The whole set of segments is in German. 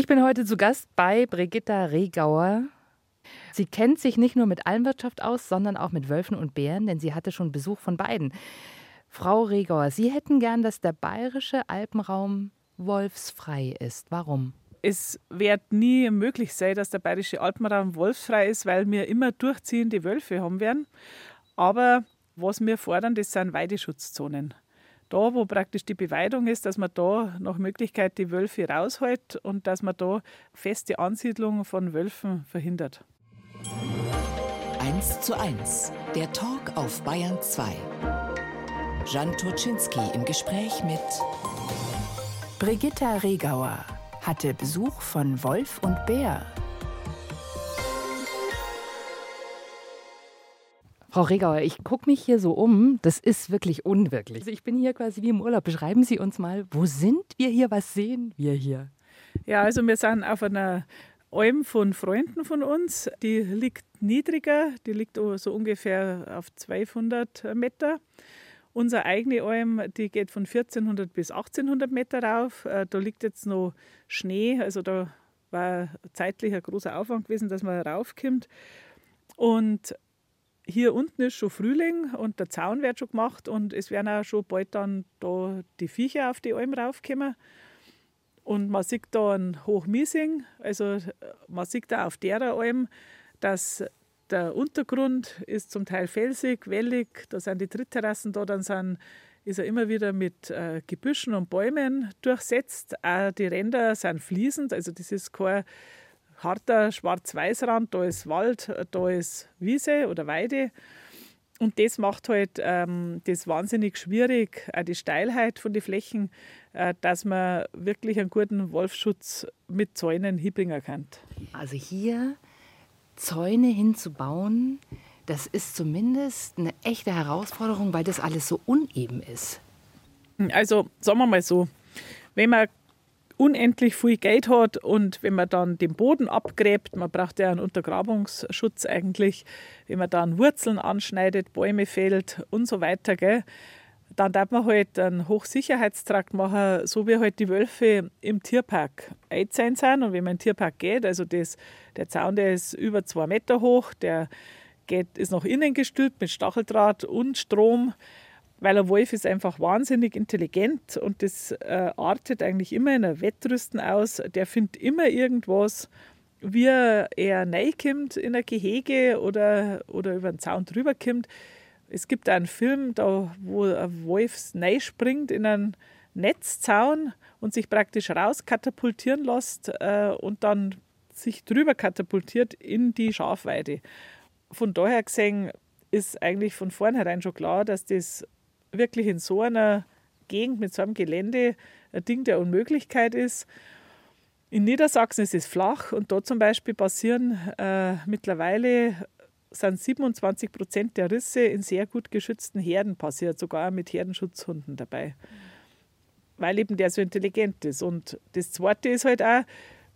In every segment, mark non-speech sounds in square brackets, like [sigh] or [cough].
Ich bin heute zu Gast bei Brigitta Regauer. Sie kennt sich nicht nur mit Almwirtschaft aus, sondern auch mit Wölfen und Bären, denn sie hatte schon Besuch von beiden. Frau Regauer, Sie hätten gern, dass der bayerische Alpenraum wolfsfrei ist. Warum? Es wird nie möglich sein, dass der bayerische Alpenraum wolfsfrei ist, weil wir immer durchziehende Wölfe haben werden. Aber was wir fordern, das sind Weideschutzzonen da, wo praktisch die Beweidung ist, dass man da nach Möglichkeit die Wölfe raushält und dass man da feste Ansiedlung von Wölfen verhindert. 1 zu 1, der Talk auf Bayern 2. Jan Turczynski im Gespräch mit Brigitta Regauer hatte Besuch von Wolf und Bär Frau Regauer, ich gucke mich hier so um. Das ist wirklich unwirklich. Also ich bin hier quasi wie im Urlaub. Beschreiben Sie uns mal, wo sind wir hier? Was sehen wir hier? Ja, also wir sind auf einer Alm von Freunden von uns. Die liegt niedriger, die liegt so ungefähr auf 200 Meter. Unsere eigene Alm, die geht von 1400 bis 1800 Meter rauf. Äh, da liegt jetzt noch Schnee, also da war zeitlich ein großer Aufwand gewesen, dass man raufkommt. Und hier unten ist schon Frühling und der Zaun wird schon gemacht und es werden auch schon bald dann da die Viecher auf die Alm raufkommen. Und man sieht da einen Hochmiesing, also man sieht da auf der Alm, dass der Untergrund ist zum Teil felsig, wellig, da sind die Trittterrassen da, dann sind, ist er immer wieder mit äh, Gebüschen und Bäumen durchsetzt. Auch die Ränder sind fließend, also das ist kein harter Schwarz-Weiß-Rand, da ist Wald, da ist Wiese oder Weide. Und das macht halt ähm, das wahnsinnig schwierig, auch die Steilheit von den Flächen, äh, dass man wirklich einen guten Wolfschutz mit Zäunen hinbringen kann. Also hier Zäune hinzubauen, das ist zumindest eine echte Herausforderung, weil das alles so uneben ist. Also sagen wir mal so, wenn man unendlich viel Geld hat und wenn man dann den Boden abgräbt, man braucht ja einen Untergrabungsschutz eigentlich, wenn man dann Wurzeln anschneidet, Bäume fällt und so weiter, gell, dann darf man halt einen Hochsicherheitstrakt machen, so wie halt die Wölfe im Tierpark einzahlen sind. Und wenn man in den Tierpark geht, also das, der Zaun, der ist über zwei Meter hoch, der geht, ist nach innen gestülpt mit Stacheldraht und Strom weil ein Wolf ist einfach wahnsinnig intelligent und das äh, artet eigentlich immer in ein Wettrüsten aus. Der findet immer irgendwas, wie er reinkommt in ein Gehege oder, oder über den Zaun drüber kommt. Es gibt einen Film, da, wo ein Wolf springt in einen Netzzaun und sich praktisch rauskatapultieren lässt äh, und dann sich drüber katapultiert in die Schafweide. Von daher gesehen ist eigentlich von vornherein schon klar, dass das wirklich in so einer Gegend mit so einem Gelände ein Ding der Unmöglichkeit ist. In Niedersachsen ist es flach und dort zum Beispiel passieren äh, mittlerweile sind 27 Prozent der Risse in sehr gut geschützten Herden passiert, sogar mit Herdenschutzhunden dabei, weil eben der so intelligent ist. Und das Zweite ist halt auch,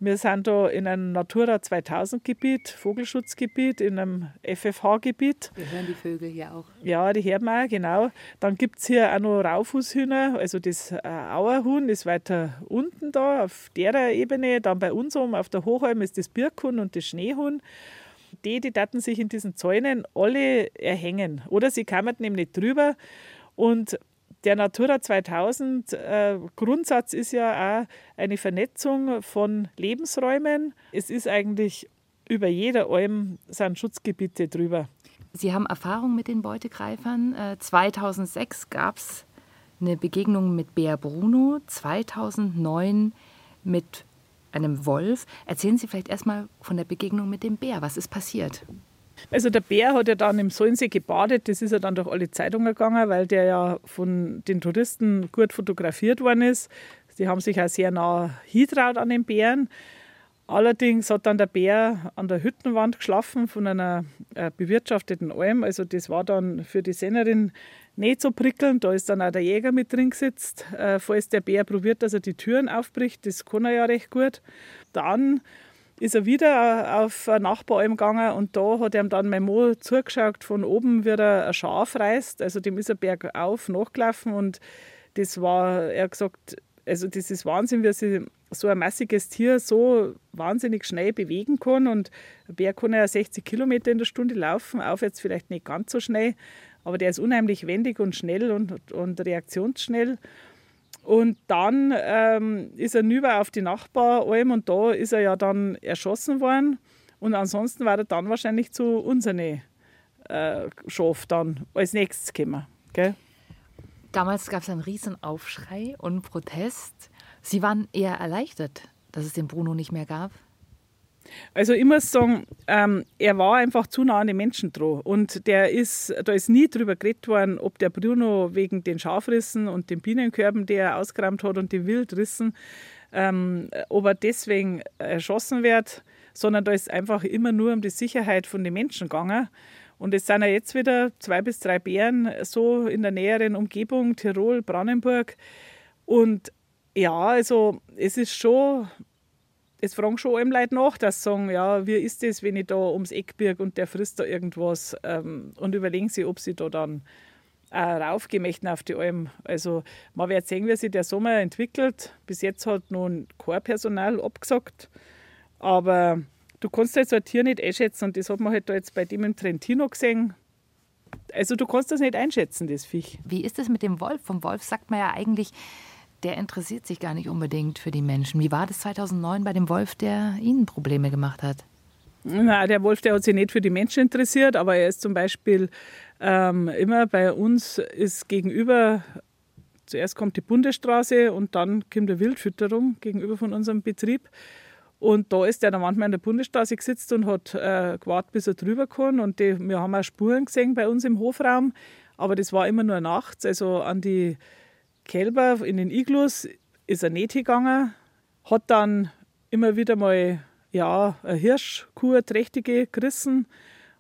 wir sind da in einem Natura 2000 Gebiet, Vogelschutzgebiet, in einem FFH-Gebiet. Wir hören die Vögel hier auch. Ja, die hören wir auch, genau. Dann gibt es hier auch noch Raufußhühner, also das äh, Auerhuhn ist weiter unten da, auf der Ebene. Dann bei uns oben auf der Hochalm ist das Birkhuhn und das Schneehuhn. Die, die daten sich in diesen Zäunen alle erhängen. Oder sie kamen nämlich drüber und der Natura 2000 äh, Grundsatz ist ja auch eine Vernetzung von Lebensräumen. Es ist eigentlich über jeder Alm sind Schutzgebiete drüber. Sie haben Erfahrung mit den Beutegreifern. Äh, 2006 gab es eine Begegnung mit Bär Bruno, 2009 mit einem Wolf. Erzählen Sie vielleicht erstmal von der Begegnung mit dem Bär. Was ist passiert? Also der Bär hat ja dann im Solnsee gebadet, das ist ja dann durch alle Zeitungen gegangen, weil der ja von den Touristen gut fotografiert worden ist. Die haben sich auch sehr nah hintraut an den Bären. Allerdings hat dann der Bär an der Hüttenwand geschlafen von einer äh, bewirtschafteten Alm. Also das war dann für die Sennerin nicht so prickelnd. Da ist dann auch der Jäger mit drin gesetzt. Äh, falls der Bär probiert, dass er die Türen aufbricht, das kann er ja recht gut. Dann ist er wieder auf eine Nachbaralm gegangen und da hat ihm dann mein Mo zugeschaut von oben, wie er ein Schaf reißt. Also dem ist er bergauf nachgelaufen und das war, er hat gesagt, also das ist Wahnsinn, wie sich so ein massiges Tier so wahnsinnig schnell bewegen kann. Und ein Bär kann ja 60 Kilometer in der Stunde laufen, aufwärts vielleicht nicht ganz so schnell, aber der ist unheimlich wendig und schnell und, und reaktionsschnell. Und dann ähm, ist er nüber auf die Nachbaralm und da ist er ja dann erschossen worden. Und ansonsten war er dann wahrscheinlich zu unseren äh, Schaf dann als nächstes gekommen. Gell? Damals gab es einen riesen Aufschrei und Protest. Sie waren eher erleichtert, dass es den Bruno nicht mehr gab. Also ich muss sagen, ähm, er war einfach zu nah an den Menschen dran. Und der ist, da ist nie drüber geredet worden, ob der Bruno wegen den Schafrissen und den Bienenkörben, die er ausgeräumt hat und den Wildrissen, ähm, ob er deswegen erschossen wird, sondern da ist einfach immer nur um die Sicherheit von den Menschen gegangen. Und es sind ja jetzt wieder zwei bis drei Bären so in der näheren Umgebung, Tirol, Brandenburg. Und ja, also es ist schon, es fragen schon allem Leute nach, dass sie sagen, ja, wie ist das, wenn ich da ums Eck birg und der frisst da irgendwas ähm, und überlegen sie, ob sie da dann auch raufgehen möchten auf die Alm. Also man wird sehen, wie sich der Sommer entwickelt. Bis jetzt hat noch kein Personal abgesagt, aber du kannst halt so ein Tier nicht einschätzen und das hat man halt da jetzt bei dem im Trentino gesehen. Also du kannst das nicht einschätzen, das Viech. Wie ist es mit dem Wolf? Vom Wolf sagt man ja eigentlich, der interessiert sich gar nicht unbedingt für die Menschen. Wie war das 2009 bei dem Wolf, der Ihnen Probleme gemacht hat? Na, der Wolf, der hat sich nicht für die Menschen interessiert, aber er ist zum Beispiel ähm, immer bei uns ist gegenüber, zuerst kommt die Bundesstraße und dann kommt die Wildfütterung gegenüber von unserem Betrieb. Und da ist er dann manchmal an der Bundesstraße gesetzt und hat äh, gewartet, bis er drüber kann. Und die, wir haben auch Spuren gesehen bei uns im Hofraum, aber das war immer nur nachts. Also an die Kälber in den Iglus ist er nicht gegangen, hat dann immer wieder mal ja, eine Hirschkuh, trächtige gerissen.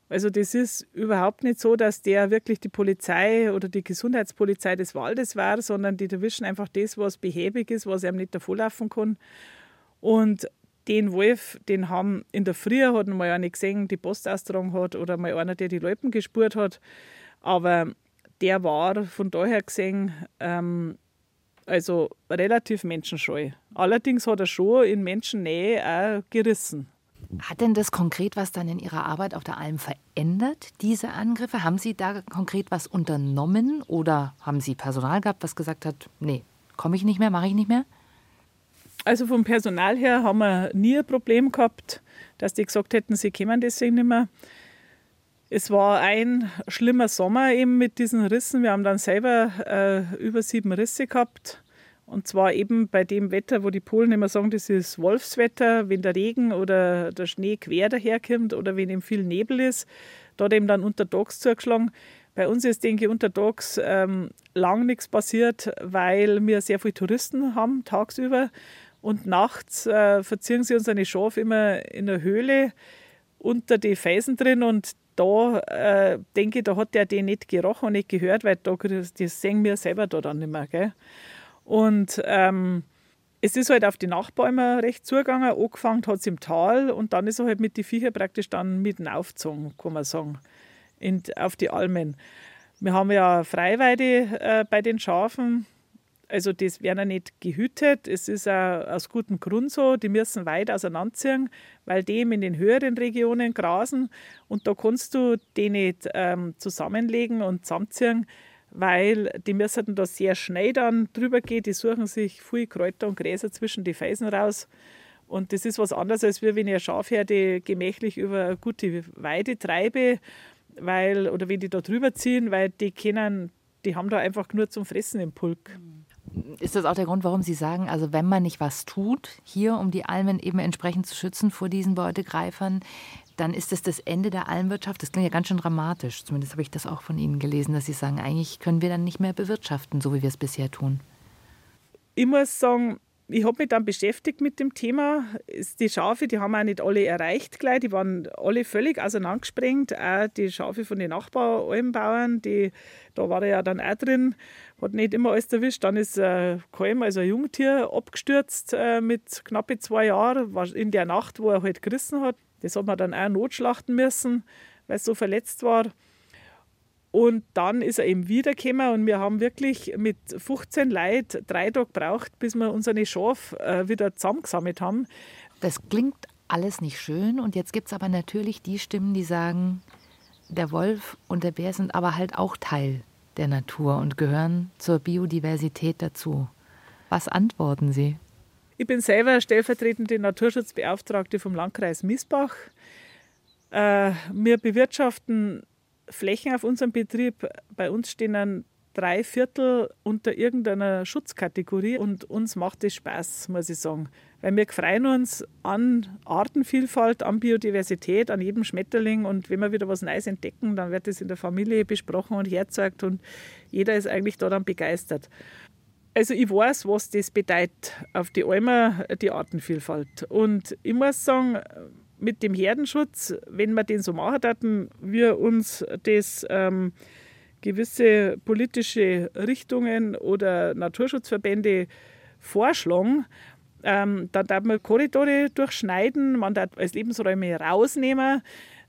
Also das ist überhaupt nicht so, dass der wirklich die Polizei oder die Gesundheitspolizei des Waldes war, sondern die erwischen einfach das, was behäbig ist, was einem nicht davonlaufen kann. Und den Wolf, den haben in der Früh hat mal einer gesehen, die Post hat oder mal einer, der die Läupen gespurt hat. Aber der war von daher gesehen ähm, also relativ menschenscheu. Allerdings hat er schon in Menschennähe auch gerissen. Hat denn das konkret was dann in Ihrer Arbeit auf der Alm verändert, diese Angriffe? Haben Sie da konkret was unternommen oder haben Sie Personal gehabt, was gesagt hat, nee, komme ich nicht mehr, mache ich nicht mehr? Also vom Personal her haben wir nie ein Problem gehabt, dass die gesagt hätten, sie kommen deswegen nicht mehr. Es war ein schlimmer Sommer eben mit diesen Rissen. Wir haben dann selber äh, über sieben Risse gehabt. Und zwar eben bei dem Wetter, wo die Polen immer sagen, das ist Wolfswetter, wenn der Regen oder der Schnee quer daherkommt oder wenn eben viel Nebel ist. Hat eben dann untertags zugeschlagen. Bei uns ist, denke ich, untertags ähm, lang nichts passiert, weil wir sehr viele Touristen haben tagsüber. Und nachts äh, verziehen sie unsere Schafe immer in der Höhle unter die Felsen drin und da äh, denke ich, da hat der den nicht gerochen und nicht gehört, weil da, das sehen wir selber da dann nicht mehr. Gell? Und ähm, es ist halt auf die Nachbäume recht zugegangen, angefangen hat es im Tal und dann ist er halt mit den Viecher praktisch dann mitten aufgezogen, kann man sagen, in, auf die Almen. Wir haben ja Freiweide äh, bei den Schafen, also das werden nicht gehütet. Es ist auch aus gutem Grund so, die müssen weit auseinanderziehen, weil die in den höheren Regionen grasen und da kannst du die nicht ähm, zusammenlegen und zusammenziehen, weil die müssen da sehr schnell dann drüber gehen. Die suchen sich viel Kräuter und Gräser zwischen die Felsen raus. Und das ist was anderes, als wenn ich eine Schafherde gemächlich über eine gute Weide treibe, weil, oder wenn die da drüber ziehen, weil die können, die haben da einfach nur zum Fressen im Pulk. Mhm. Ist das auch der Grund, warum Sie sagen, also wenn man nicht was tut, hier um die Almen eben entsprechend zu schützen vor diesen Beutegreifern, dann ist es das Ende der Almwirtschaft. Das klingt ja ganz schön dramatisch. Zumindest habe ich das auch von Ihnen gelesen, dass Sie sagen, eigentlich können wir dann nicht mehr bewirtschaften, so wie wir es bisher tun. Ich muss sagen, ich habe mich dann beschäftigt mit dem Thema. Die Schafe, die haben auch nicht alle erreicht gleich, die waren alle völlig auseinandergesprengt. Auch die Schafe von den Nachbaralmbauern, die, da war er ja dann auch drin, hat nicht immer alles erwischt. Dann ist ein Kalm, also ein Jungtier, abgestürzt äh, mit knappe zwei Jahren, in der Nacht, wo er halt gerissen hat. Das hat man dann auch notschlachten müssen, weil es so verletzt war. Und dann ist er eben wiedergekommen und wir haben wirklich mit 15 Leuten drei Tage gebraucht, bis wir unsere Schafe äh, wieder zusammengesammelt haben. Das klingt alles nicht schön und jetzt gibt es aber natürlich die Stimmen, die sagen, der Wolf und der Bär sind aber halt auch Teil der Natur und gehören zur Biodiversität dazu. Was antworten Sie? Ich bin selber stellvertretende Naturschutzbeauftragte vom Landkreis Miesbach. Äh, wir bewirtschaften Flächen auf unserem Betrieb. Bei uns stehen drei Viertel unter irgendeiner Schutzkategorie und uns macht es Spaß, muss ich sagen. Weil wir freuen uns an Artenvielfalt, an Biodiversität, an jedem Schmetterling und wenn wir wieder was Neues entdecken, dann wird das in der Familie besprochen und hergezeigt und jeder ist eigentlich da dann begeistert. Also ich weiß, was das bedeutet auf die Almer, die Artenvielfalt. Und ich muss sagen, mit dem Herdenschutz, wenn wir den so machen hatten, wir uns das ähm, gewisse politische Richtungen oder Naturschutzverbände vorschlagen, ähm, dann darf man Korridore durchschneiden, man darf als Lebensräume rausnehmen.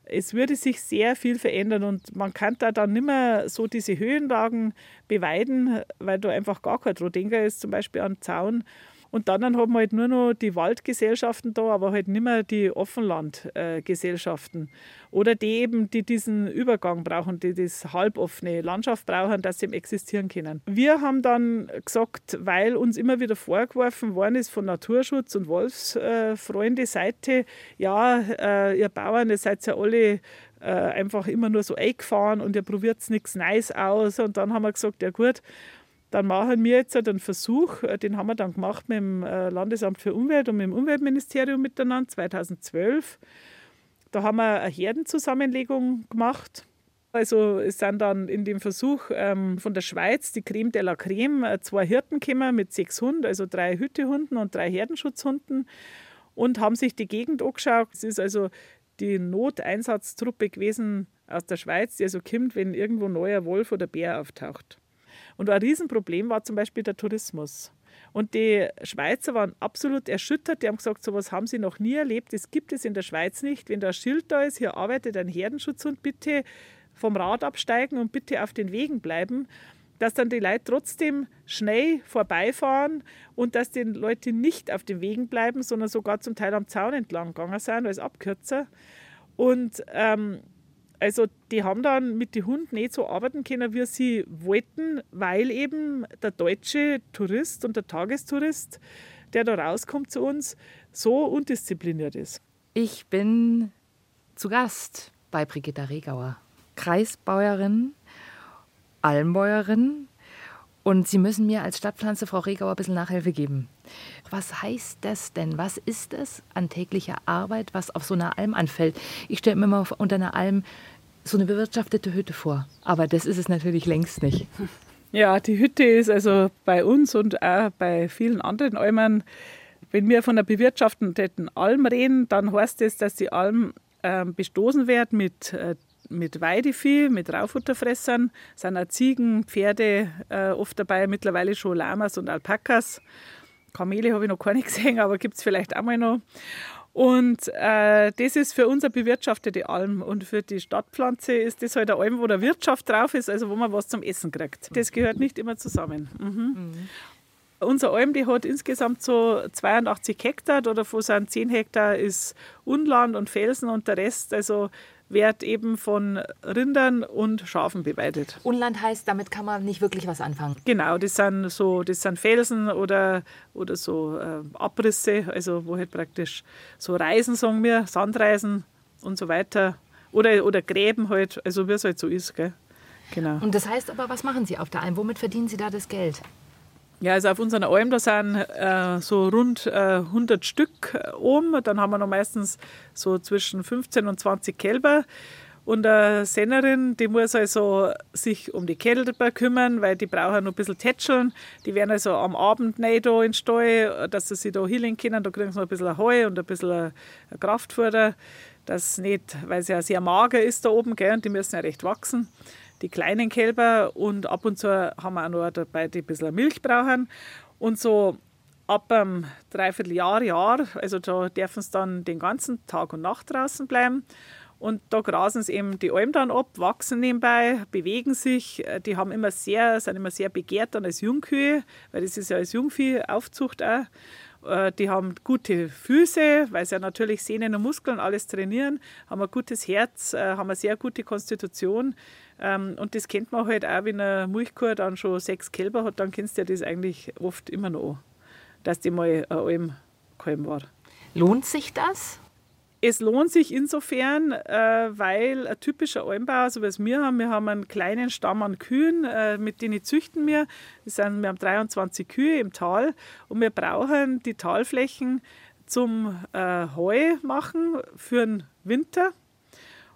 Es würde sich sehr viel verändern und man kann da dann nicht mehr so diese Höhenlagen beweiden, weil da einfach gar kein Trodenker ist, zum Beispiel am Zaun. Und dann haben wir halt nur noch die Waldgesellschaften da, aber halt nicht mehr die Offenlandgesellschaften. Oder die eben, die diesen Übergang brauchen, die das halboffene Landschaft brauchen, dass sie existieren können. Wir haben dann gesagt, weil uns immer wieder vorgeworfen worden ist von Naturschutz und Wolfsfreunde-Seite, ja, äh, ihr Bauern, ihr seid ja alle äh, einfach immer nur so eingefahren und ihr probiert nichts Neues aus. Und dann haben wir gesagt, ja gut, dann machen wir jetzt einen Versuch, äh, den haben wir dann gemacht mit dem äh, Landesamt für Umwelt und mit dem Umweltministerium miteinander 2012. Da haben wir eine Herdenzusammenlegung gemacht. Also es sind dann in dem Versuch ähm, von der Schweiz die Creme de la Creme äh, zwei Hirten gekommen mit sechs Hunden, also drei Hütehunden und drei Herdenschutzhunden und haben sich die Gegend angeschaut. Es ist also die Noteinsatztruppe gewesen aus der Schweiz, die also kommt, wenn irgendwo neuer Wolf oder Bär auftaucht. Und ein Riesenproblem war zum Beispiel der Tourismus. Und die Schweizer waren absolut erschüttert. Die haben gesagt, so etwas haben sie noch nie erlebt. Das gibt es in der Schweiz nicht. Wenn da ein Schild da ist, hier arbeitet ein Herdenschutzhund, bitte vom Rad absteigen und bitte auf den Wegen bleiben, dass dann die Leute trotzdem schnell vorbeifahren und dass die Leute nicht auf den Wegen bleiben, sondern sogar zum Teil am Zaun entlang gegangen sind als Abkürzer. Und ähm, also die haben dann mit den Hunden nicht so arbeiten können, wie sie wollten, weil eben der deutsche Tourist und der Tagestourist, der da rauskommt zu uns, so undiszipliniert ist. Ich bin zu Gast bei Brigitta Regauer, Kreisbäuerin, Almbäuerin und Sie müssen mir als Stadtpflanze, Frau Regauer, ein bisschen Nachhilfe geben. Was heißt das denn? Was ist es an täglicher Arbeit, was auf so einer Alm anfällt? Ich stelle mir immer unter einer Alm so eine bewirtschaftete Hütte vor. Aber das ist es natürlich längst nicht. Ja, die Hütte ist also bei uns und auch bei vielen anderen Almern, wenn wir von einer bewirtschafteten Alm reden, dann heißt das, dass die Alm äh, bestoßen wird mit äh, mit Weidevieh, mit Raufutterfressern, sind auch Ziegen, Pferde äh, oft dabei, mittlerweile schon Lamas und Alpakas. Kamele habe ich noch keine [laughs] gesehen, aber gibt es vielleicht auch mal noch. Und äh, das ist für uns eine bewirtschaftete Alm. Und für die Stadtpflanze ist das halt eine Alm, wo der Wirtschaft drauf ist, also wo man was zum Essen kriegt. Das gehört nicht immer zusammen. Mhm. Mhm. Unser Alm, die hat insgesamt so 82 Hektar, davon sind 10 Hektar ist Unland und Felsen und der Rest, also wird eben von Rindern und Schafen beweidet. Unland heißt, damit kann man nicht wirklich was anfangen. Genau, das sind so, das sind Felsen oder, oder so äh, Abrisse, also wo halt praktisch so Reisen, sagen wir, Sandreisen und so weiter. Oder, oder Gräben halt, also wie es halt so ist. Gell? Genau. Und das heißt aber, was machen Sie auf der Alm? Womit verdienen Sie da das Geld? Ja, also auf unseren Alm, da sind äh, so rund äh, 100 Stück oben. Dann haben wir noch meistens so zwischen 15 und 20 Kälber. Und eine Sennerin, die muss also sich um die Kälber kümmern, weil die brauchen noch ein bisschen tätscheln. Die werden also am Abend nicht da in den Stall, dass sie sich da hinlegen können. Da kriegen sie noch ein bisschen Heu und ein bisschen Kraftfutter. Das nicht, weil es ja sehr mager ist da oben, gell, und die müssen ja recht wachsen die kleinen Kälber und ab und zu haben wir auch noch dabei, die ein bisschen Milch brauchen. Und so ab einem Dreivierteljahr, Jahr, also da dürfen sie dann den ganzen Tag und Nacht draußen bleiben. Und da grasen sie eben die Alm dann ab, wachsen nebenbei, bewegen sich. Die haben immer sehr, sind immer sehr begehrt dann als Jungkühe, weil das ist ja als Jungviehaufzucht auch. Äh, die haben gute Füße, weil sie ja natürlich Sehnen und Muskeln alles trainieren, haben ein gutes Herz, äh, haben eine sehr gute Konstitution. Ähm, und das kennt man halt auch, wenn eine Milchkuh dann schon sechs Kälber hat, dann kennst du ja das eigentlich oft immer noch, dass die mal ein Almkalb war. Lohnt sich das? Es lohnt sich insofern, äh, weil ein typischer Almbauer, so wie es wir haben, wir haben einen kleinen Stamm an Kühen, äh, mit denen züchten wir. Das sind, wir haben 23 Kühe im Tal und wir brauchen die Talflächen zum äh, Heu machen für den Winter.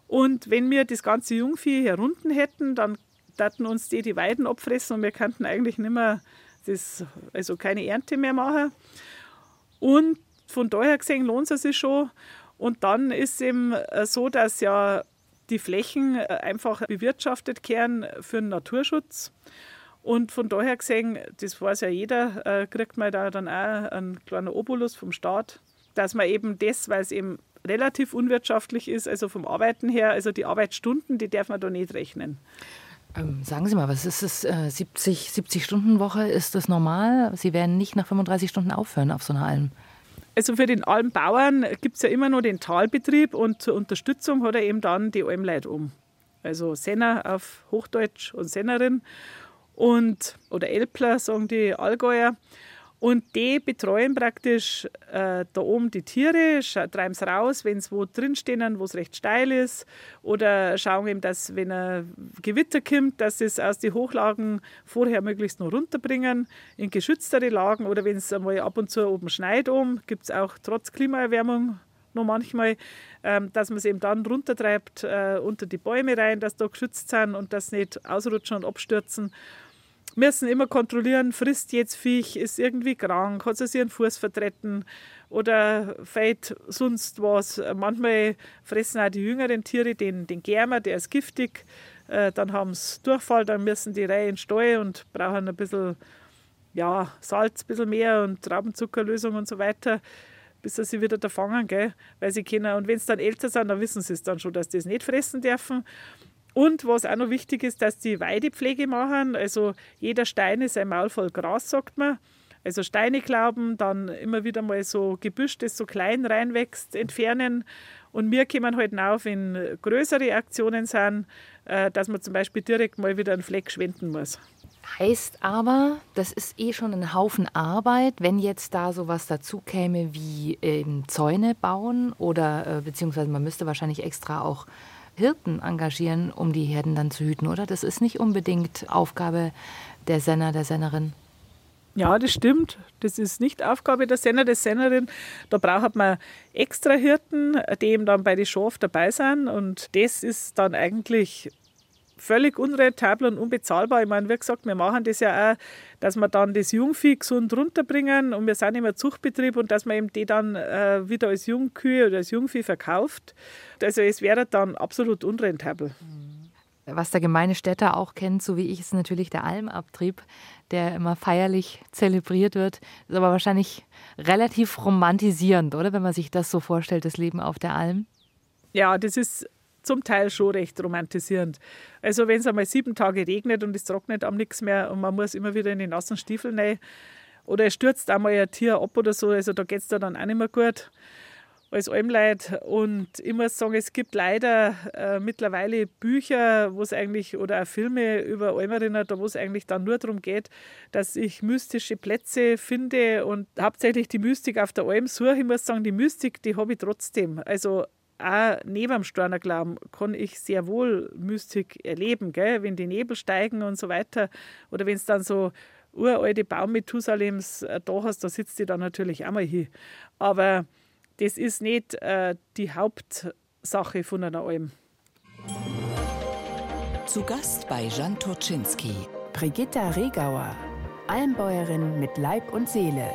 Und wenn wir das ganze Jungvieh hier unten hätten, dann würden uns die die Weiden abfressen und wir könnten eigentlich nicht mehr das, also keine Ernte mehr machen. Und von daher gesehen lohnt es sich schon. Und dann ist es eben äh, so, dass ja die Flächen äh, einfach bewirtschaftet werden für den Naturschutz. Und von daher gesehen, das weiß ja jeder, äh, kriegt man da dann auch einen kleinen Obolus vom Staat, dass man eben das, weil es eben relativ unwirtschaftlich ist, also vom Arbeiten her, also die Arbeitsstunden, die darf man da nicht rechnen. Ähm, sagen Sie mal, was ist? Äh, 70, 70 Stunden Woche, ist das normal? Sie werden nicht nach 35 Stunden aufhören auf so einer Alm? Also für den Almbauern gibt es ja immer noch den Talbetrieb und zur Unterstützung hat er eben dann die Almleit um. Also Senner auf Hochdeutsch und Sennerin und oder Elpler sagen die Allgäuer. Und die betreuen praktisch äh, da oben die Tiere, treiben es raus, wenn sie wo drinstehen, wo es recht steil ist. Oder schauen eben, dass, wenn ein Gewitter kommt, dass sie es aus den Hochlagen vorher möglichst noch runterbringen, in geschütztere Lagen. Oder wenn es einmal ab und zu oben schneit, um, gibt es auch trotz Klimaerwärmung noch manchmal, ähm, dass man es eben dann runtertreibt äh, unter die Bäume rein, dass da geschützt sind und das nicht ausrutschen und abstürzen müssen immer kontrollieren, frisst jetzt Viech, ist irgendwie krank, hat es ihren Fuß vertreten oder fällt sonst was. Manchmal fressen auch die jüngeren Tiere den, den Germer, der ist giftig. Äh, dann haben sie Durchfall, dann müssen die Reihe in Stall und brauchen ein bisschen ja, Salz, ein bisschen mehr und Traubenzuckerlösung und so weiter, bis sie sich wieder da fangen, gell? weil sie können. Und wenn sie dann älter sind, dann wissen sie es dann schon, dass sie das nicht fressen dürfen. Und was auch noch wichtig ist, dass die Weidepflege machen. Also jeder Stein ist ein Maul voll Gras, sagt man. Also Steine glauben, dann immer wieder mal so Gebüsch, das so klein reinwächst, entfernen. Und wir kommen halt auf, wenn größere Aktionen sind, äh, dass man zum Beispiel direkt mal wieder einen Fleck schwenden muss. Heißt aber, das ist eh schon ein Haufen Arbeit, wenn jetzt da sowas dazu käme wie ähm, Zäune bauen oder äh, beziehungsweise man müsste wahrscheinlich extra auch Hirten engagieren, um die Herden dann zu hüten, oder? Das ist nicht unbedingt Aufgabe der Senner, der Sennerin. Ja, das stimmt. Das ist nicht Aufgabe der Senner, der Sennerin. Da braucht man extra Hirten, die eben dann bei den Schaf dabei sind. Und das ist dann eigentlich völlig unrentabel und unbezahlbar. Ich meine, wie gesagt, wir machen das ja auch, dass wir dann das Jungvieh gesund runterbringen und wir sind immer Zuchtbetrieb und dass man eben die dann äh, wieder als Jungkühe oder als Jungvieh verkauft. Also es wäre dann absolut unrentabel. Was der gemeine Städter auch kennt, so wie ich, ist natürlich der Almabtrieb, der immer feierlich zelebriert wird. Ist aber wahrscheinlich relativ romantisierend, oder? Wenn man sich das so vorstellt, das Leben auf der Alm. Ja, das ist zum Teil schon recht romantisierend. Also wenn es einmal sieben Tage regnet und es trocknet am nichts mehr und man muss immer wieder in die nassen Stiefel rein oder es stürzt einmal ein Tier ab oder so, also da geht es dann auch nicht mehr gut als Almleid. Und ich muss sagen, es gibt leider äh, mittlerweile Bücher, wo es eigentlich, oder auch Filme über Almerinnen, da wo es eigentlich dann nur darum geht, dass ich mystische Plätze finde und hauptsächlich die Mystik auf der Alm suche. Ich muss sagen, die Mystik, die habe ich trotzdem. Also auch neben dem Stornerglauben kann ich sehr wohl Mystik erleben, gell? wenn die Nebel steigen und so weiter. Oder wenn es dann so uralte Baumethusalems äh, da hast, da sitzt die dann natürlich auch mal hin. Aber das ist nicht äh, die Hauptsache von einer Alm. Zu Gast bei Jan Turczynski. Brigitta Regauer, Almbäuerin mit Leib und Seele.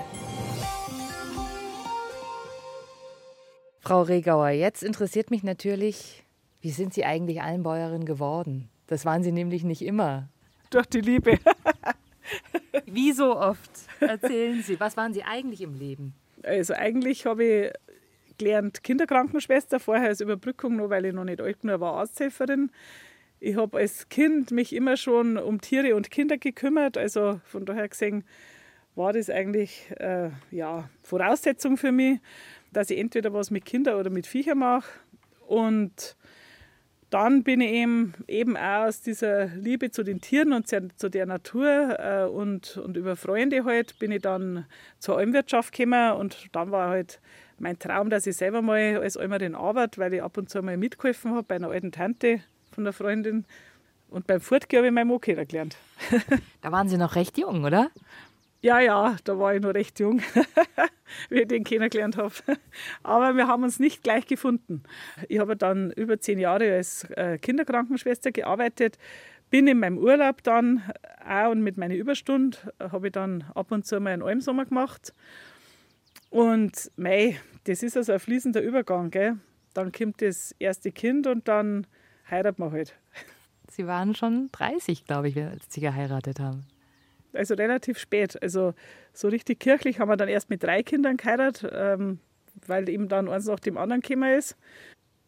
Frau Regauer, jetzt interessiert mich natürlich, wie sind Sie eigentlich Almbäuerin geworden? Das waren Sie nämlich nicht immer. Durch die Liebe. [laughs] wie so oft? Erzählen Sie, was waren Sie eigentlich im Leben? Also eigentlich habe ich gelernt Kinderkrankenschwester, vorher als Überbrückung, nur weil ich noch nicht alt genug war, Arzthelferin. Ich habe als Kind mich immer schon um Tiere und Kinder gekümmert, also von daher gesehen war das eigentlich äh, ja, Voraussetzung für mich, dass ich entweder was mit Kindern oder mit Viechern mache. Und dann bin ich eben, eben auch aus dieser Liebe zu den Tieren und zu der Natur äh, und, und über Freunde halt bin ich dann zur Almwirtschaft gekommen und dann war halt mein Traum, dass ich selber mal als Almerin arbeite, weil ich ab und zu mal mitgeholfen habe bei einer alten Tante von einer Freundin. Und beim Fortgehen habe ich meinen Mo kennengelernt. da waren Sie noch recht jung, oder? Ja, ja, da war ich noch recht jung, [laughs] wie ich den kennengelernt habe. Aber wir haben uns nicht gleich gefunden. Ich habe dann über zehn Jahre als äh, Kinderkrankenschwester gearbeitet, bin in meinem Urlaub dann auch und mit meinen Überstunden habe ich dann ab und zu mal einen Almsommer gemacht. Und mei, das ist also ein fließender Übergang. Gell? Dann kommt das erste Kind und dann heiratet man halt. Sie waren schon 30, glaube ich, als Sie geheiratet haben also relativ spät. Also so richtig kirchlich haben wir dann erst mit drei Kindern geheiratet, ähm, weil eben dann eins nach dem anderen gekommen ist.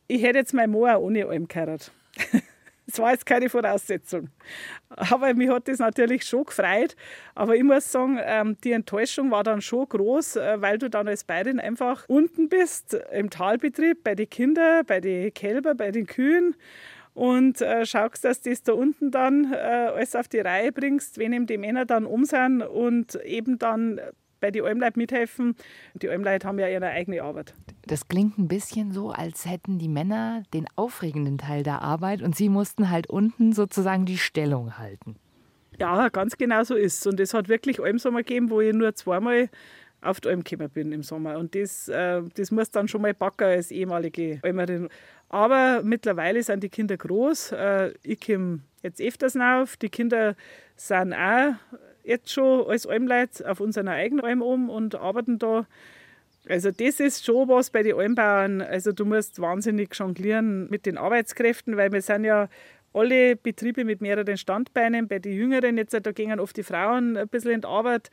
Ich hätte jetzt mein auch ohne allem geheiratet. [laughs] Das war jetzt keine Voraussetzung. Aber mich hat das natürlich schon gefreut. Aber ich muss sagen, ähm, die Enttäuschung war dann schon groß, äh, weil du dann als Bayerin einfach unten bist, im Talbetrieb, bei den Kindern, bei den Kälbern, bei den Kühen und äh, schaust, dass du das da unten dann äh, alles auf die Reihe bringst, wenn eben die Männer dann um sind und eben dann bei den Almleuten mithelfen. Die Almleute haben ja ihre eigene Arbeit. Das klingt ein bisschen so, als hätten die Männer den aufregenden Teil der Arbeit und sie mussten halt unten sozusagen die Stellung halten. Ja, ganz genau so ist. Und es hat wirklich Almsommer gegeben, wo ich nur zweimal auf die Alm gekommen bin im Sommer. Und das, äh, das muss dann schon mal backen als ehemalige Almerin. Aber mittlerweile sind die Kinder groß. Äh, ich komme jetzt öfters auf. Die Kinder sind auch jetzt schon als Almleute auf unserer eigenen Alm um und arbeiten da. Also das ist schon was bei den Almbauern. Also du musst wahnsinnig jonglieren mit den Arbeitskräften, weil wir sind ja alle Betriebe mit mehreren Standbeinen. Bei den Jüngeren jetzt, da gehen oft die Frauen ein bisschen in die Arbeit.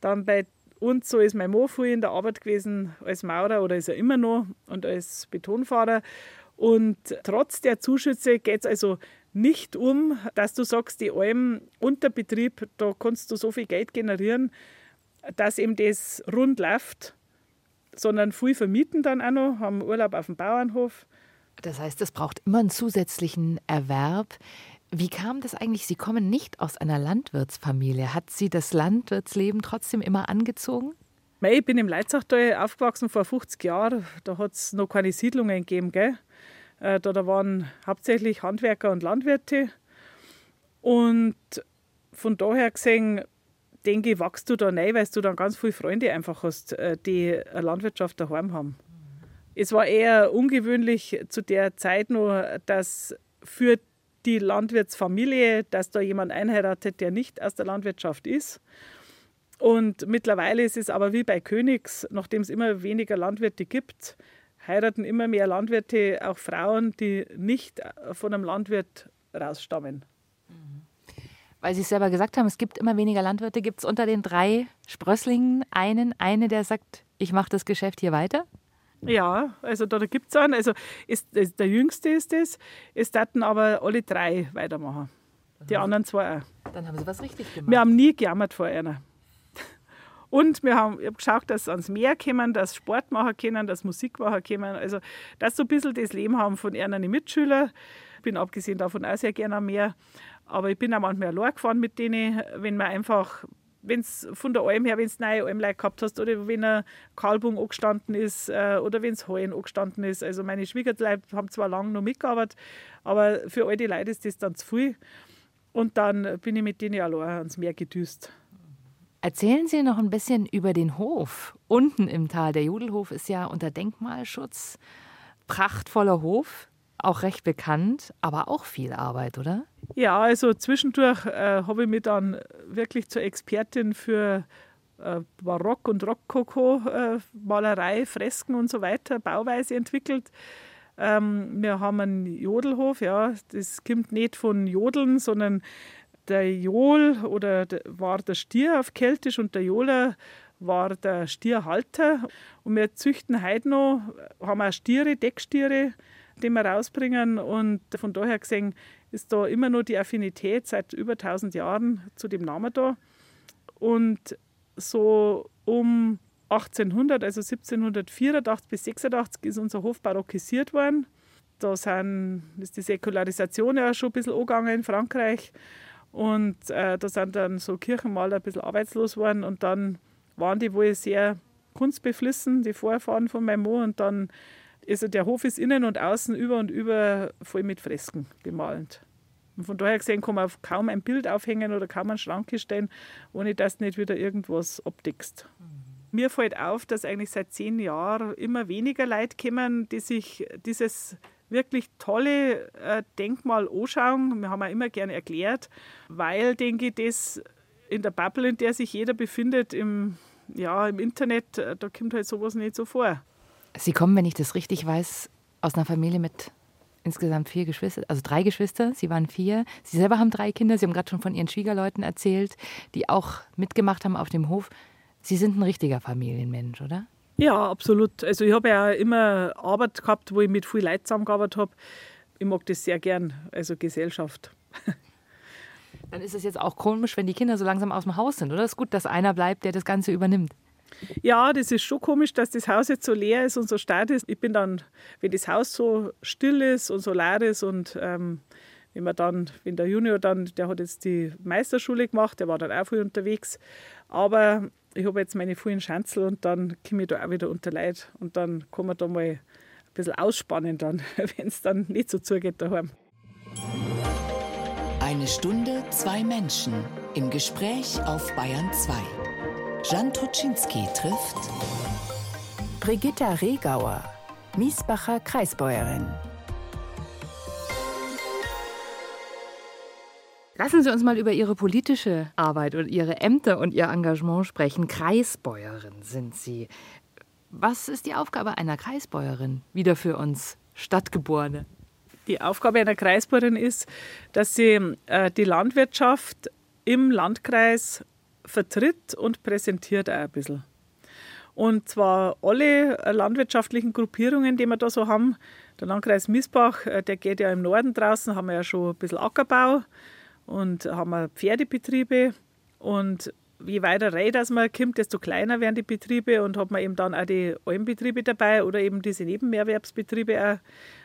Dann bei uns, so ist mein Mann früher in der Arbeit gewesen als Maurer oder ist er immer noch und als Betonfahrer. Und trotz der Zuschüsse geht es also nicht um, dass du sagst, die Alm unter Betrieb, da kannst du so viel Geld generieren, dass eben das rund läuft, sondern viel vermieten dann auch noch, haben Urlaub auf dem Bauernhof. Das heißt, es braucht immer einen zusätzlichen Erwerb. Wie kam das eigentlich? Sie kommen nicht aus einer Landwirtsfamilie. Hat Sie das Landwirtsleben trotzdem immer angezogen? Ich bin im Leitzachtal aufgewachsen vor 50 Jahren. Da hat es noch keine Siedlungen gegeben. Gell? Äh, da, da waren hauptsächlich Handwerker und Landwirte. Und von daher gesehen, denke ich, wachst du da rein, weil du dann ganz viele Freunde einfach hast, äh, die eine Landwirtschaft daheim haben. Es war eher ungewöhnlich zu der Zeit noch, dass für die Landwirtsfamilie, dass da jemand einheiratet, der nicht aus der Landwirtschaft ist. Und mittlerweile ist es aber wie bei Königs, nachdem es immer weniger Landwirte gibt, heiraten immer mehr Landwirte auch Frauen, die nicht von einem Landwirt rausstammen. Weil Sie es selber gesagt haben, es gibt immer weniger Landwirte. Gibt es unter den drei Sprösslingen einen, eine, der sagt, ich mache das Geschäft hier weiter? Ja, also da, gibt es einen. Also ist, der jüngste ist es. Es daten aber alle drei weitermachen. Die anderen zwei auch. Dann haben Sie was richtig gemacht. Wir haben nie gejammert vor einer. Und wir haben ich hab geschaut, dass sie ans Meer kommen, dass Sport machen können, dass Musik machen können. Also, dass sie ein bisschen das Leben haben von ihren Mitschülern. Ich bin abgesehen davon auch sehr gerne am Meer. Aber ich bin auch manchmal allein gefahren mit denen, wenn man einfach wenn es von der Alm her, wenn du neue Almleute gehabt hast oder wenn ein Kalbung angestanden ist äh, oder wenn es Hallen angestanden ist. Also meine Schwiegerleute haben zwar lange noch mitgearbeitet, aber für all die Leute ist das dann zu viel. Und dann bin ich mit denen allein ans Meer gedüst. Erzählen Sie noch ein bisschen über den Hof unten im Tal. Der Jodelhof ist ja unter Denkmalschutz. Prachtvoller Hof auch recht bekannt, aber auch viel Arbeit, oder? Ja, also zwischendurch äh, habe ich mich dann wirklich zur Expertin für äh, Barock- und Rokoko-Malerei, äh, Fresken und so weiter, Bauweise entwickelt. Ähm, wir haben einen Jodelhof, ja, das kommt nicht von Jodeln, sondern der Jol oder der, war der Stier auf Keltisch und der Joler war der Stierhalter. Und wir züchten heute noch, haben auch Stiere, Deckstiere, die wir rausbringen. Und von daher gesehen ist da immer noch die Affinität seit über 1000 Jahren zu dem Namen da. Und so um 1800, also 1784 bis 86 ist unser Hof barockisiert worden. Da sind, ist die Säkularisation ja schon ein bisschen angegangen in Frankreich. Und äh, da sind dann so Kirchenmaler ein bisschen arbeitslos geworden. Und dann waren die wohl sehr kunstbeflissen, die Vorfahren von meinem Mann. Und dann, also der Hof ist innen und außen über und über voll mit Fresken bemalt. Und von daher gesehen kann man kaum ein Bild aufhängen oder kaum einen Schrank stellen, ohne dass du nicht wieder irgendwas abdeckst. Mhm. Mir fällt auf, dass eigentlich seit zehn Jahren immer weniger Leute kommen, die sich dieses wirklich tolle äh, Denkmal anschauen. Wir haben auch immer gerne erklärt, weil, denke ich, das in der Bubble, in der sich jeder befindet, im, ja, im Internet, äh, da kommt halt sowas nicht so vor. Sie kommen, wenn ich das richtig weiß, aus einer Familie mit insgesamt vier Geschwister, also drei Geschwister. Sie waren vier. Sie selber haben drei Kinder. Sie haben gerade schon von Ihren Schwiegerleuten erzählt, die auch mitgemacht haben auf dem Hof. Sie sind ein richtiger Familienmensch, oder? Ja, absolut. Also ich habe ja immer Arbeit gehabt, wo ich mit viel Leuten zusammengearbeitet habe. Ich mag das sehr gern, also Gesellschaft. [laughs] Dann ist es jetzt auch komisch, wenn die Kinder so langsam aus dem Haus sind, oder? Es ist gut, dass einer bleibt, der das Ganze übernimmt. Ja, das ist schon komisch, dass das Haus jetzt so leer ist und so stark ist. Ich bin dann, wenn das Haus so still ist und so leer ist und ähm, wenn man dann, wenn der Junior dann, der hat jetzt die Meisterschule gemacht, der war dann auch viel unterwegs. Aber ich habe jetzt meine vielen Schanzel und dann komme ich da auch wieder unter Leid und dann kann man da mal ein bisschen ausspannen dann, [laughs] wenn es dann nicht so zugeht daheim. Eine Stunde, zwei Menschen im Gespräch auf Bayern 2. Jan Toczynski trifft Brigitta Regauer, Miesbacher Kreisbäuerin. Lassen Sie uns mal über Ihre politische Arbeit und Ihre Ämter und Ihr Engagement sprechen. Kreisbäuerin sind Sie. Was ist die Aufgabe einer Kreisbäuerin? Wieder für uns Stadtgeborene. Die Aufgabe einer Kreisbäuerin ist, dass sie äh, die Landwirtschaft im Landkreis vertritt und präsentiert auch ein bisschen. Und zwar alle landwirtschaftlichen Gruppierungen, die wir da so haben. Der Landkreis Miesbach, äh, der geht ja im Norden draußen, haben wir ja schon ein bisschen Ackerbau und haben wir Pferdebetriebe. Und je weiter Räder man kommt, desto kleiner werden die Betriebe und hat man eben dann auch die Almbetriebe dabei oder eben diese Nebenmehrwerbsbetriebe auch.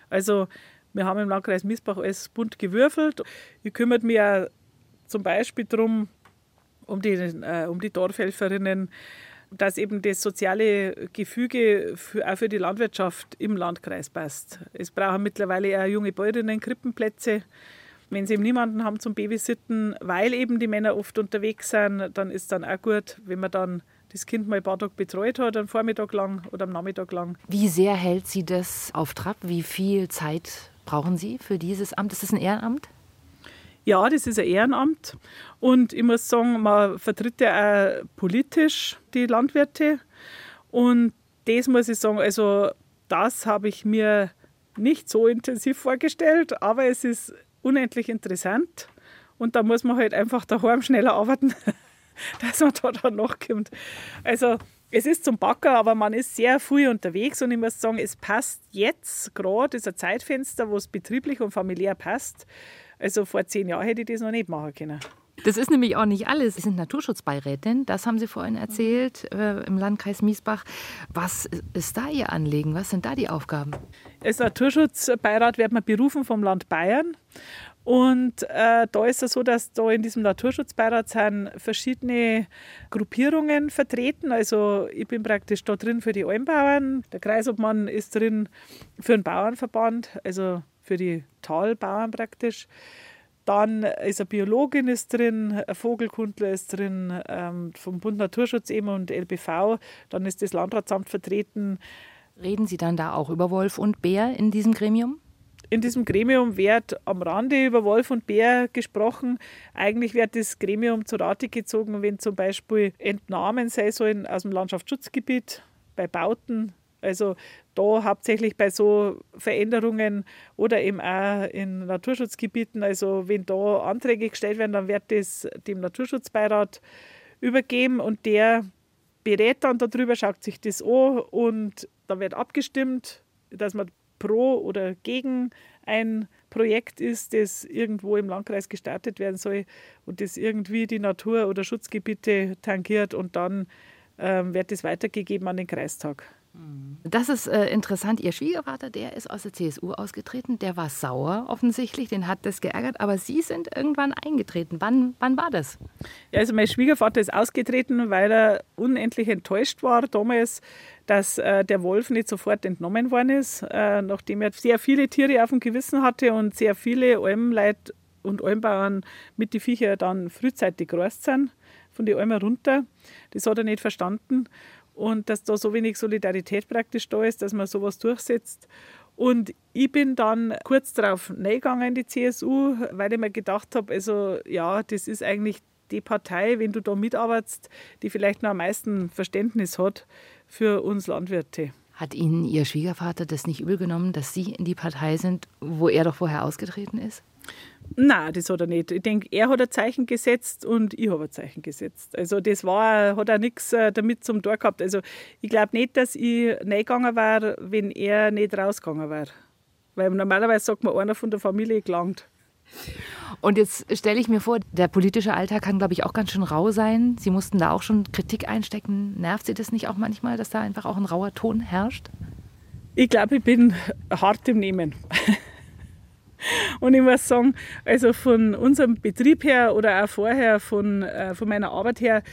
Also wir haben im Landkreis Miesbach alles bunt gewürfelt. Ich kümmere mich auch zum Beispiel darum, um die, äh, um die Dorfhelferinnen, dass eben das soziale Gefüge für, auch für die Landwirtschaft im Landkreis passt. Es brauchen mittlerweile auch junge Bäuerinnen Krippenplätze wenn sie eben niemanden haben zum Babysitten, weil eben die Männer oft unterwegs sind, dann ist dann auch gut, wenn man dann das Kind mal ein paar Tage betreut hat, am Vormittag lang oder am Nachmittag lang. Wie sehr hält Sie das auf Trab? Wie viel Zeit brauchen Sie für dieses Amt? Ist das ein Ehrenamt? Ja, das ist ein Ehrenamt. Und ich muss sagen, man vertritt ja auch politisch die Landwirte. Und das muss ich sagen, also das habe ich mir nicht so intensiv vorgestellt, aber es ist unendlich interessant. Und da muss man halt einfach daheim schneller arbeiten, [laughs] dass man da dann nachkommt. Also es ist zum Backer, aber man ist sehr früh unterwegs und ich muss sagen, es passt jetzt gerade, ist ein Zeitfenster, wo es betrieblich und familiär passt. Also vor zehn Jahren hätte ich das noch nicht machen können. Das ist nämlich auch nicht alles. Sie sind Naturschutzbeirätin, das haben Sie vorhin erzählt, äh, im Landkreis Miesbach. Was ist da Ihr Anliegen? Was sind da die Aufgaben? Als Naturschutzbeirat wird man berufen vom Land Bayern. Und äh, da ist es so, dass da in diesem Naturschutzbeirat sind verschiedene Gruppierungen vertreten. Also ich bin praktisch da drin für die Almbauern. Der Kreisobmann ist drin für den Bauernverband, also für die Talbauern praktisch. Dann ist eine Biologin ist drin, ein Vogelkundler ist drin, ähm, vom Bund Naturschutz eben und LBV. Dann ist das Landratsamt vertreten. Reden Sie dann da auch über Wolf und Bär in diesem Gremium? In diesem Gremium wird am Rande über Wolf und Bär gesprochen. Eigentlich wird das Gremium zu Rate gezogen, wenn zum Beispiel Entnahmen sei sollen aus dem Landschaftsschutzgebiet bei Bauten also da hauptsächlich bei so Veränderungen oder eben auch in Naturschutzgebieten. Also wenn da Anträge gestellt werden, dann wird das dem Naturschutzbeirat übergeben und der berät dann darüber, schaut sich das an und da wird abgestimmt, dass man pro oder gegen ein Projekt ist, das irgendwo im Landkreis gestartet werden soll und das irgendwie die Natur- oder Schutzgebiete tangiert und dann ähm, wird es weitergegeben an den Kreistag. Das ist äh, interessant. Ihr Schwiegervater, der ist aus der CSU ausgetreten. Der war sauer offensichtlich, den hat das geärgert. Aber Sie sind irgendwann eingetreten. Wann, wann war das? Ja, also mein Schwiegervater ist ausgetreten, weil er unendlich enttäuscht war damals, dass äh, der Wolf nicht sofort entnommen worden ist, äh, nachdem er sehr viele Tiere auf dem Gewissen hatte und sehr viele Almleute und Almbauern mit den Viecher dann frühzeitig gereist sind, von den Almen runter. Das hat er nicht verstanden und dass da so wenig Solidarität praktisch da ist, dass man sowas durchsetzt. Und ich bin dann kurz darauf reingegangen in die CSU, weil ich mir gedacht habe, also ja, das ist eigentlich die Partei, wenn du da mitarbeitest, die vielleicht noch am meisten Verständnis hat für uns Landwirte. Hat Ihnen Ihr Schwiegervater das nicht übel genommen, dass Sie in die Partei sind, wo er doch vorher ausgetreten ist? Nein, das hat er nicht. Ich denke, er hat ein Zeichen gesetzt und ich habe ein Zeichen gesetzt. Also das war, hat auch nichts äh, damit zum Tor gehabt. Also ich glaube nicht, dass ich reingegangen wäre, wenn er nicht rausgegangen wäre. Weil normalerweise sagt man, einer von der Familie gelangt. Und jetzt stelle ich mir vor, der politische Alltag kann, glaube ich, auch ganz schön rau sein. Sie mussten da auch schon Kritik einstecken. Nervt Sie das nicht auch manchmal, dass da einfach auch ein rauer Ton herrscht? Ich glaube, ich bin hart im Nehmen. [laughs] [laughs] Und ich muss sagen, also von unserem Betrieb her oder auch vorher von, äh, von meiner Arbeit her,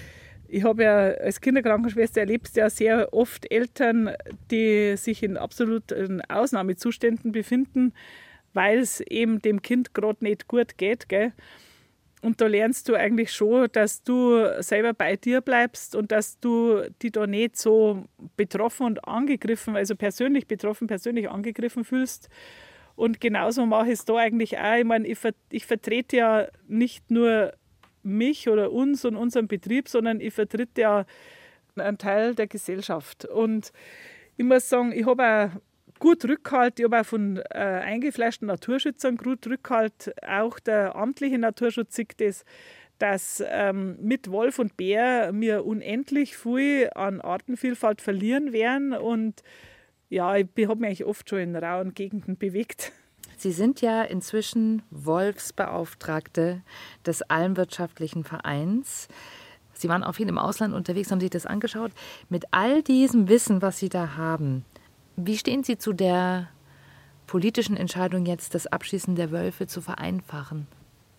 ich habe ja als Kinderkrankenschwester erlebt ja sehr oft Eltern, die sich in absoluten Ausnahmezuständen befinden, weil es eben dem Kind gerade nicht gut geht. Gell? Und da lernst du eigentlich schon, dass du selber bei dir bleibst und dass du die da nicht so betroffen und angegriffen, also persönlich betroffen, persönlich angegriffen fühlst. Und genauso mache ich es da eigentlich auch. Ich meine, ich, ver ich vertrete ja nicht nur mich oder uns und unseren Betrieb, sondern ich vertrete ja einen Teil der Gesellschaft. Und ich muss sagen, ich habe auch gut Rückhalt. Ich habe auch von äh, eingefleischten Naturschützern gut Rückhalt. Auch der amtliche Naturschutz sieht das, dass ähm, mit Wolf und Bär wir unendlich viel an Artenvielfalt verlieren werden. Und ja, ich habe mich eigentlich oft schon in rauen Gegenden bewegt. Sie sind ja inzwischen Wolfsbeauftragte des Almwirtschaftlichen Vereins. Sie waren auch viel im Ausland unterwegs, haben sich das angeschaut. Mit all diesem Wissen, was Sie da haben, wie stehen Sie zu der politischen Entscheidung jetzt, das Abschießen der Wölfe zu vereinfachen?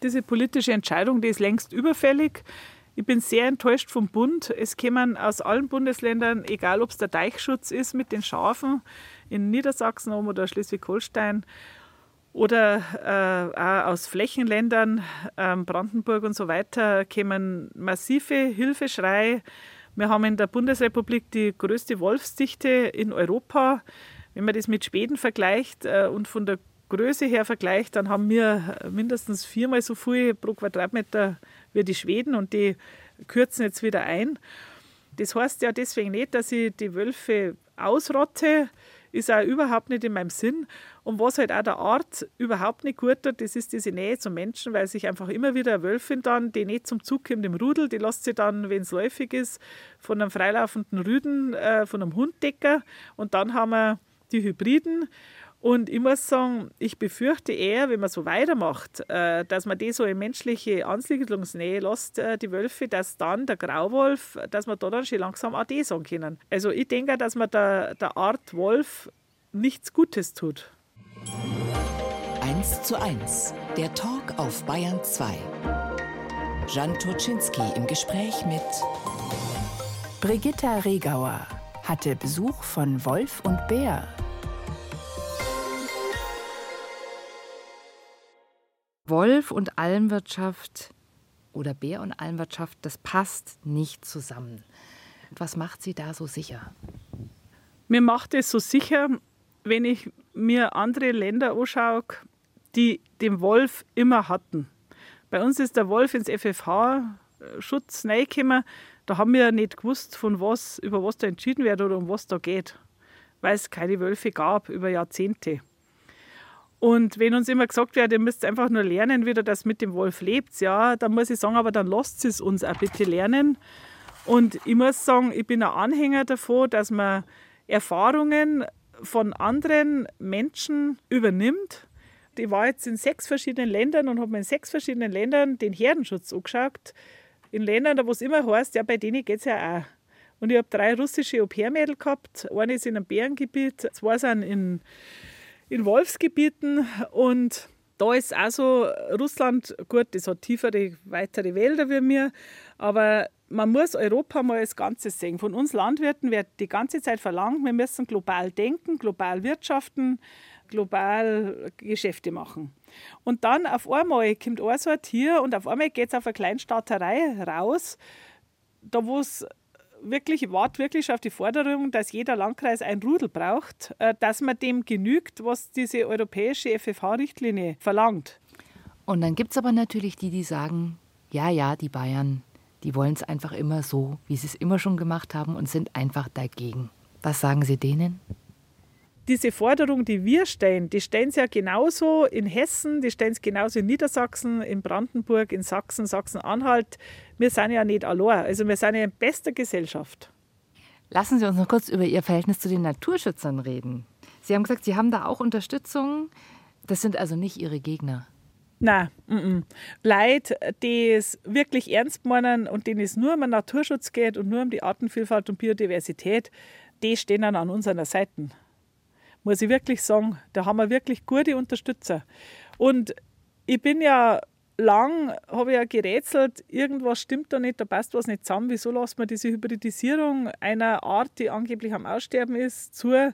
Diese politische Entscheidung, die ist längst überfällig. Ich bin sehr enttäuscht vom Bund. Es kommen aus allen Bundesländern, egal ob es der Deichschutz ist mit den Schafen in Niedersachsen oder Schleswig-Holstein oder äh, aus Flächenländern, äh, Brandenburg und so weiter, kommen massive Hilfeschrei. Wir haben in der Bundesrepublik die größte Wolfsdichte in Europa. Wenn man das mit Schweden vergleicht äh, und von der Größe her vergleicht, dann haben wir mindestens viermal so viel pro Quadratmeter wie die Schweden und die kürzen jetzt wieder ein. Das heißt ja deswegen nicht, dass ich die Wölfe ausrotte, ist auch überhaupt nicht in meinem Sinn. Und was halt auch der Art überhaupt nicht gut tut, das ist diese Nähe zum Menschen, weil sich einfach immer wieder eine Wölfin dann, die nicht zum Zug kommt im Rudel, die lässt sich dann, wenn es läufig ist, von einem freilaufenden Rüden, äh, von einem Hund decken. Und dann haben wir die Hybriden. Und ich muss sagen, ich befürchte eher, wenn man so weitermacht, äh, dass man die so in menschliche Ansiedlungsnähe lässt, äh, die Wölfe, dass dann der Grauwolf, dass man da dann schon langsam die sagen können. Also ich denke, dass man der, der Art Wolf nichts Gutes tut. 1 zu 1, der Talk auf Bayern 2. Jan Turczynski im Gespräch mit Brigitta Regauer hatte Besuch von Wolf und Bär. Wolf und Almwirtschaft oder Bär und Almwirtschaft, das passt nicht zusammen. Was macht Sie da so sicher? Mir macht es so sicher, wenn ich mir andere Länder anschaue, die den Wolf immer hatten. Bei uns ist der Wolf ins FFH-Schutz reingekommen. Da haben wir nicht gewusst, von was, über was da entschieden wird oder um was da geht, weil es keine Wölfe gab über Jahrzehnte. Und wenn uns immer gesagt wird, ihr müsst einfach nur lernen, wie ihr das mit dem Wolf lebt, ja, dann muss ich sagen, aber dann lasst es uns auch bitte lernen. Und ich muss sagen, ich bin ein Anhänger davon, dass man Erfahrungen von anderen Menschen übernimmt. Ich war jetzt in sechs verschiedenen Ländern und habe mir in sechs verschiedenen Ländern den Herdenschutz angeschaut. In Ländern, wo es immer heißt, ja, bei denen geht es ja auch. Und ich habe drei russische Au-pair-Mädel gehabt. Eine ist in einem Bärengebiet, zwei sind in, in Wolfsgebieten. Und da ist also Russland, gut, das hat tiefere, weitere Wälder wie mir, aber man muss Europa mal als Ganzes sehen. Von uns Landwirten wird die ganze Zeit verlangt, wir müssen global denken, global wirtschaften, global Geschäfte machen. Und dann auf einmal kommt ein so ein Tier und auf einmal geht es auf eine Kleinstaaterei raus, da wo es wirklich wart wirklich auf die Forderung, dass jeder Landkreis ein Rudel braucht, äh, dass man dem genügt, was diese europäische FFH-Richtlinie verlangt. Und dann gibt es aber natürlich die, die sagen, ja, ja, die Bayern, die wollen es einfach immer so, wie sie es immer schon gemacht haben und sind einfach dagegen. Was sagen Sie denen? Diese Forderung, die wir stellen, die stellen sie ja genauso in Hessen, die stellen sie genauso in Niedersachsen, in Brandenburg, in Sachsen, Sachsen-Anhalt. Wir sind ja nicht allein. Also wir sind ja in bester Gesellschaft. Lassen Sie uns noch kurz über Ihr Verhältnis zu den Naturschützern reden. Sie haben gesagt, Sie haben da auch Unterstützung. Das sind also nicht Ihre Gegner. Nein, m -m. Leute, die es wirklich ernst meinen und denen es nur um den Naturschutz geht und nur um die Artenvielfalt und Biodiversität, die stehen dann an unserer Seite muss ich wirklich sagen. Da haben wir wirklich gute Unterstützer. Und ich bin ja lang, habe ja gerätselt, irgendwas stimmt da nicht, da passt was nicht zusammen. Wieso lässt man diese Hybridisierung einer Art, die angeblich am Aussterben ist, zu?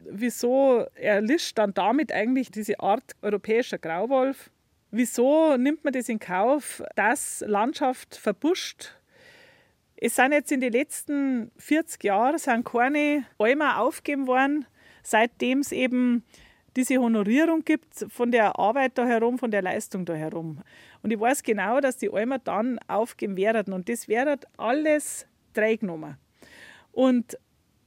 Wieso erlischt dann damit eigentlich diese Art europäischer Grauwolf? Wieso nimmt man das in Kauf, dass Landschaft verbuscht? Es sind jetzt in den letzten 40 Jahren sind keine Bäume aufgegeben worden, seitdem es eben diese Honorierung gibt von der Arbeit da herum, von der Leistung da herum. Und ich weiß genau, dass die Almer dann aufgeben werden. Und das wäre alles genommen. Und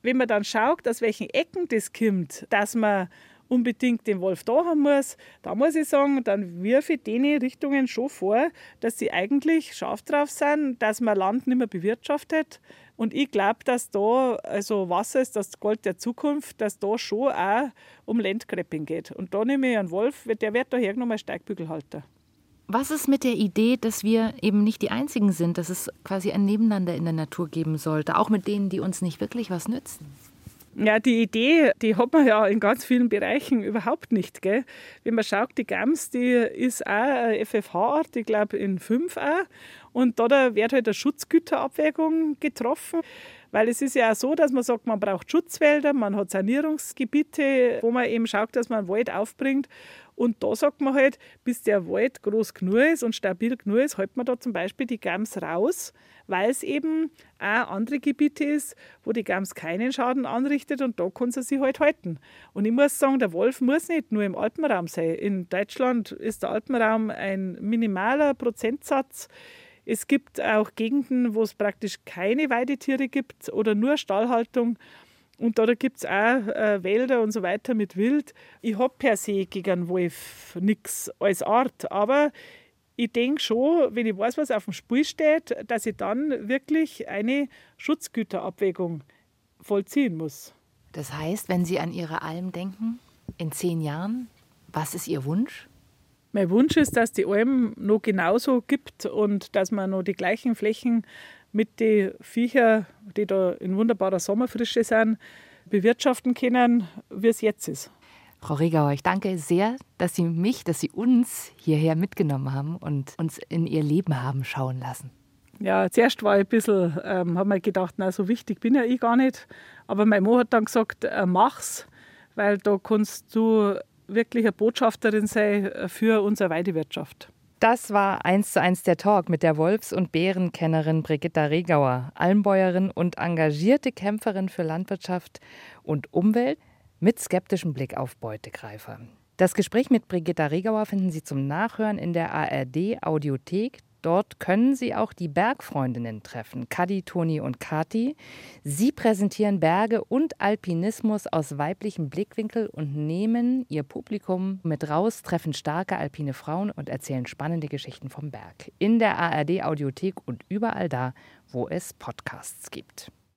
wenn man dann schaut, aus welchen Ecken das kommt, dass man unbedingt den Wolf da haben muss, da muss ich sagen, dann wirfe ich den Richtungen schon vor, dass sie eigentlich scharf drauf sind, dass man Land nicht mehr bewirtschaftet. Und ich glaube, dass da, also Wasser ist das Gold der Zukunft, dass da schon auch um Landgrabbing geht. Und da nehme ich einen Wolf, der wird da hergenommen als Steigbügelhalter. Was ist mit der Idee, dass wir eben nicht die Einzigen sind, dass es quasi ein Nebeneinander in der Natur geben sollte, auch mit denen, die uns nicht wirklich was nützen? Ja, die Idee, die hat man ja in ganz vielen Bereichen überhaupt nicht. Gell? Wenn man schaut, die Gams, die ist auch eine FFH-Art, ich glaube in 5 auch. Und da wird halt eine Schutzgüterabwägung getroffen. Weil es ist ja auch so, dass man sagt, man braucht Schutzwälder, man hat Sanierungsgebiete, wo man eben schaut, dass man Wald aufbringt. Und da sagt man halt, bis der Wald groß genug ist und stabil genug ist, hält man da zum Beispiel die Gams raus, weil es eben auch andere Gebiete ist, wo die Gams keinen Schaden anrichtet und da kann sie sich halt halten. Und ich muss sagen, der Wolf muss nicht nur im Alpenraum sein. In Deutschland ist der Alpenraum ein minimaler Prozentsatz. Es gibt auch Gegenden, wo es praktisch keine Weidetiere gibt oder nur Stallhaltung. Und da gibt es auch äh, Wälder und so weiter mit Wild. Ich habe per se gegen einen Wolf nichts als Art, aber ich denke schon, wenn ich weiß, was auf dem Spiel steht, dass ich dann wirklich eine Schutzgüterabwägung vollziehen muss. Das heißt, wenn Sie an Ihre Alm denken, in zehn Jahren, was ist Ihr Wunsch? Mein Wunsch ist, dass die Alm noch genauso gibt und dass man noch die gleichen Flächen mit den Viecher, die da in wunderbarer Sommerfrische sind, bewirtschaften können, wie es jetzt ist. Frau Regauer, ich danke sehr, dass Sie mich, dass Sie uns hierher mitgenommen haben und uns in Ihr Leben haben schauen lassen. Ja, zuerst war ich ein bisschen, ähm, habe mir gedacht, na, so wichtig bin ja ich gar nicht. Aber mein Mann hat dann gesagt, äh, mach's, weil da kannst du wirklich eine Botschafterin sein für unsere Weidewirtschaft. Das war eins zu eins der Talk mit der Wolfs- und Bärenkennerin Brigitta Regauer, Almbäuerin und engagierte Kämpferin für Landwirtschaft und Umwelt mit skeptischem Blick auf Beutegreifer. Das Gespräch mit Brigitta Regauer finden Sie zum Nachhören in der ARD Audiothek. Dort können Sie auch die Bergfreundinnen treffen, Kadi, Toni und Kati. Sie präsentieren Berge und Alpinismus aus weiblichem Blickwinkel und nehmen ihr Publikum mit raus, treffen starke alpine Frauen und erzählen spannende Geschichten vom Berg. In der ARD Audiothek und überall da, wo es Podcasts gibt.